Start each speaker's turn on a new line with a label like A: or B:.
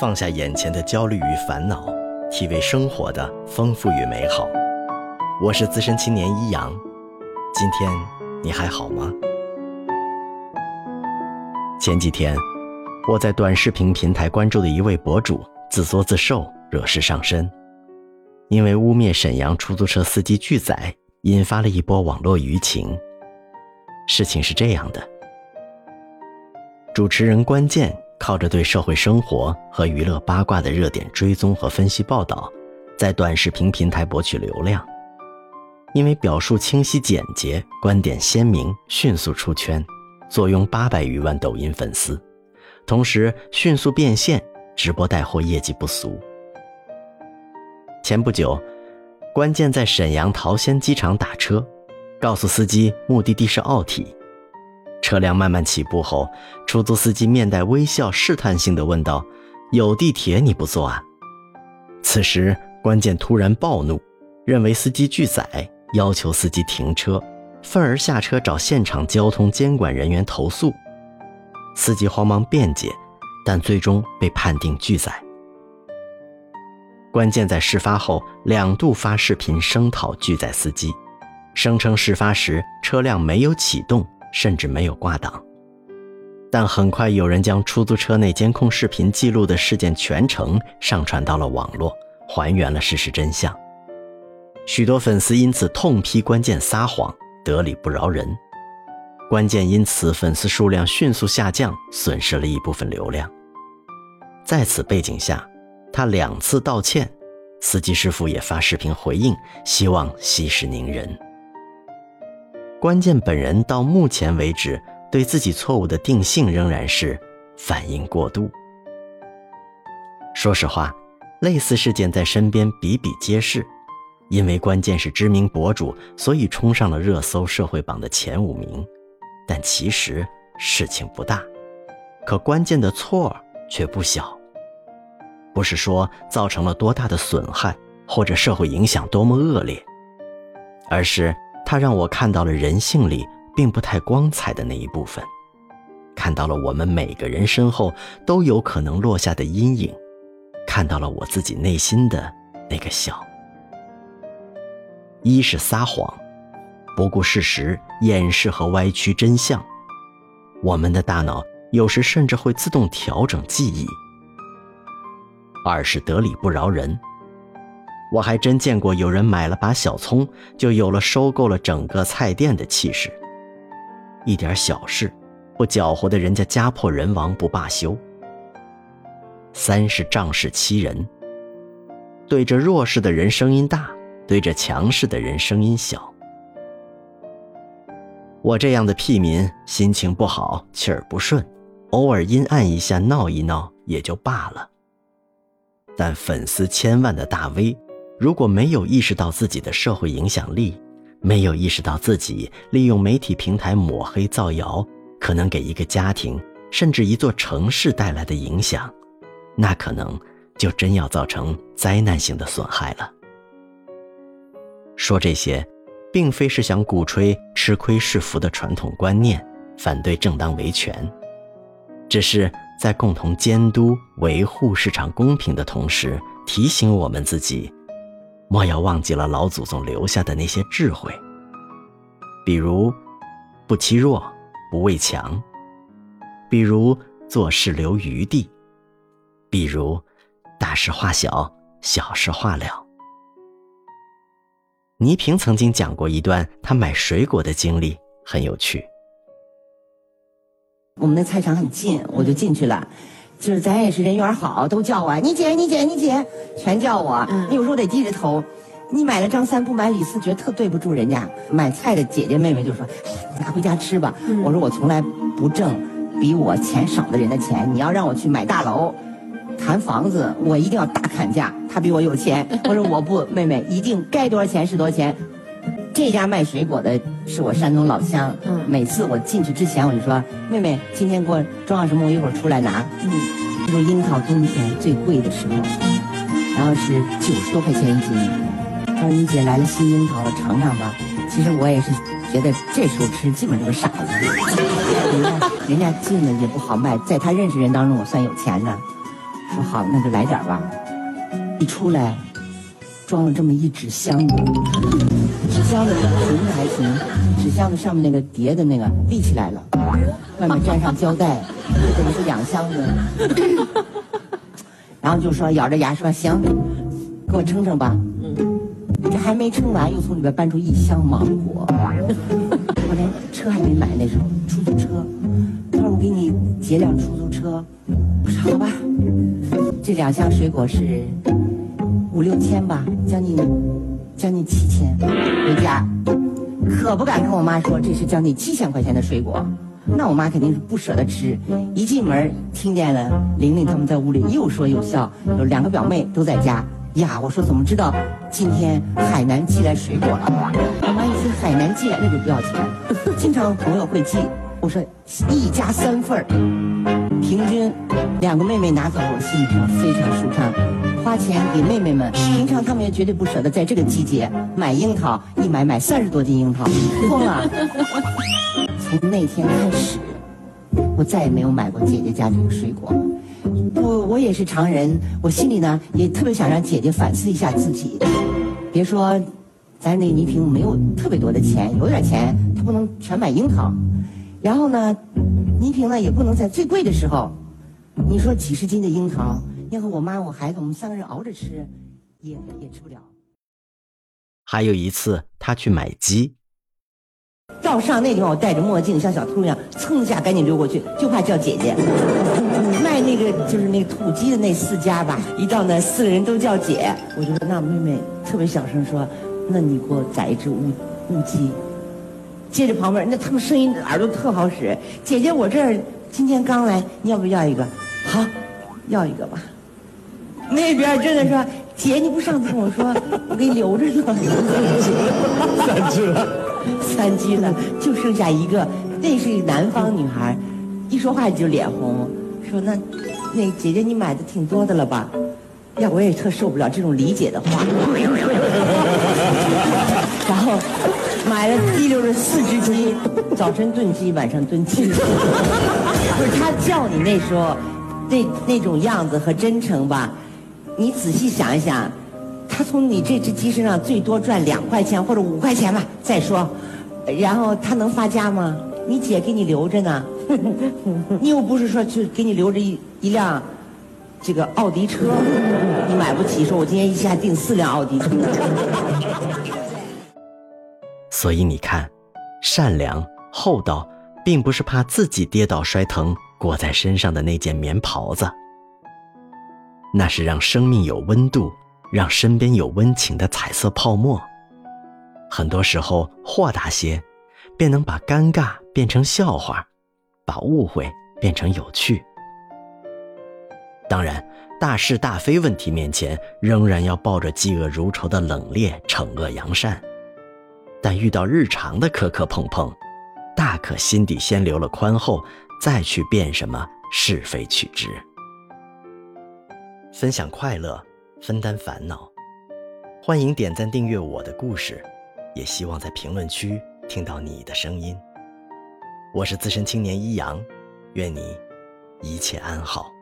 A: 放下眼前的焦虑与烦恼，体味生活的丰富与美好。我是资深青年一阳，今天你还好吗？前几天，我在短视频平台关注的一位博主自作自受，惹事上身，因为污蔑沈阳出租车司机拒载，引发了一波网络舆情。事情是这样的，主持人关键。靠着对社会生活和娱乐八卦的热点追踪和分析报道，在短视频平台博取流量。因为表述清晰简洁、观点鲜明，迅速出圈，坐拥八百余万抖音粉丝，同时迅速变现，直播带货业绩不俗。前不久，关键在沈阳桃仙机场打车，告诉司机目的地是奥体。车辆慢慢起步后，出租司机面带微笑，试探性的问道：“有地铁你不坐啊？”此时，关键突然暴怒，认为司机拒载，要求司机停车，愤而下车找现场交通监管人员投诉。司机慌忙辩解，但最终被判定拒载。关键在事发后两度发视频声讨拒载司机，声称事发时车辆没有启动。甚至没有挂档，但很快有人将出租车内监控视频记录的事件全程上传到了网络，还原了事实真相。许多粉丝因此痛批关键撒谎，得理不饶人。关键因此粉丝数量迅速下降，损失了一部分流量。在此背景下，他两次道歉，司机师傅也发视频回应，希望息事宁人。关键本人到目前为止对自己错误的定性仍然是反应过度。说实话，类似事件在身边比比皆是，因为关键是知名博主，所以冲上了热搜社会榜的前五名。但其实事情不大，可关键的错却不小。不是说造成了多大的损害，或者社会影响多么恶劣，而是。他让我看到了人性里并不太光彩的那一部分，看到了我们每个人身后都有可能落下的阴影，看到了我自己内心的那个笑。一是撒谎，不顾事实，掩饰和歪曲真相，我们的大脑有时甚至会自动调整记忆。二是得理不饶人。我还真见过有人买了把小葱，就有了收购了整个菜店的气势。一点小事，不搅和的人家家破人亡不罢休。三是仗势欺人，对着弱势的人声音大，对着强势的人声音小。我这样的屁民，心情不好，气儿不顺，偶尔阴暗一下，闹一闹也就罢了。但粉丝千万的大 V。如果没有意识到自己的社会影响力，没有意识到自己利用媒体平台抹黑造谣可能给一个家庭甚至一座城市带来的影响，那可能就真要造成灾难性的损害了。说这些，并非是想鼓吹吃亏是福的传统观念，反对正当维权，只是在共同监督维护市场公平的同时，提醒我们自己。莫要忘记了老祖宗留下的那些智慧，比如不欺弱、不畏强，比如做事留余地，比如大事化小、小事化了。倪萍曾经讲过一段她买水果的经历，很有趣。
B: 我们的菜场很近，我就进去了。就是咱也是人缘好，都叫我你姐你姐你姐，全叫我。你有时候得低着头，你买了张三不买李四，觉得特对不住人家。买菜的姐姐妹妹就说：“拿回家吃吧。”我说：“我从来不挣比我钱少的人的钱。你要让我去买大楼、谈房子，我一定要大砍价。他比我有钱。我说我不，妹妹一定该多少钱是多少钱。这家卖水果的是我山东老乡。每次我进去之前，我就说：“妹妹，今天给我装上什么？我一会儿出来拿。”嗯，这是樱桃冬天最贵的时候，然后是九十多块钱一斤。他说：“你姐来了新樱桃了，尝尝吧。”其实我也是觉得这时候吃基本都是傻子。人家人家进了也不好卖，在他认识人当中，我算有钱的。说好，那就来点吧。一出来，装了这么一纸箱子，纸箱子平的还行，纸箱子上面那个叠的那个立起来了，外面粘上胶带，等于是两箱子。然后就说咬着牙说行，给我称称吧。这还没称完，又从里边搬出一箱芒果。我连车还没买，那时候出租车。他说我给你结辆出租车。我说好吧。这两箱水果是五六千吧，将近将近七千。回家可不敢跟我妈说这是将近七千块钱的水果，那我妈肯定是不舍得吃。一进门听见了玲玲他们在屋里又说又笑，有两个表妹都在家。呀，我说怎么知道今天海南寄来水果了？我妈一听海南寄来那就不要钱，经常朋友会寄。我说一家三份儿，平均两个妹妹拿走，我心里上非常舒畅。花钱给妹妹们，平常她们也绝对不舍得在这个季节买樱桃，一买买三十多斤樱桃，疯了。从那天开始，我再也没有买过姐姐家这个水果。我我也是常人，我心里呢也特别想让姐姐反思一下自己。别说咱那倪萍没有特别多的钱，有点钱她不能全买樱桃。然后呢，倪萍呢也不能在最贵的时候，你说几十斤的樱桃，要和我妈我孩子我们三个人熬着吃，也也吃不了。
A: 还有一次，他去买鸡，
B: 到上那地方，我戴着墨镜像小偷一样，蹭一下赶紧溜过去，就怕叫姐姐。卖那个就是那个土鸡的那四家吧，一到那四个人都叫姐，我就说那妹妹特别小声说，那你给我宰一只乌乌鸡。接着旁边那他们声音耳朵特好使，姐姐我这儿今天刚来，你要不要一个？好，要一个吧。那边真的说姐你不上次跟我说我给你留着呢，
C: 三只了，
B: 三只了，就剩下一个，那是南方女孩，一说话就脸红。说那，那姐姐你买的挺多的了吧？呀，我也特受不了这种理解的话。然后买了滴溜着四只鸡，早晨炖鸡，晚上炖鸡。不是他叫你那时候，那那种样子和真诚吧？你仔细想一想，他从你这只鸡身上最多赚两块钱或者五块钱吧。再说，然后他能发家吗？你姐给你留着呢。你又不是说去给你留着一一辆这个奥迪车，你买不起。说我今天一下订四辆奥迪车。
A: 所以你看，善良厚道，并不是怕自己跌倒摔疼裹在身上的那件棉袍子，那是让生命有温度，让身边有温情的彩色泡沫。很多时候，豁达些，便能把尴尬变成笑话。把误会变成有趣。当然，大是大非问题面前，仍然要抱着嫉恶如仇的冷冽惩恶扬善。但遇到日常的磕磕碰碰，大可心底先留了宽厚，再去辨什么是非曲直。分享快乐，分担烦恼。欢迎点赞订阅我的故事，也希望在评论区听到你的声音。我是资深青年一阳，愿你一切安好。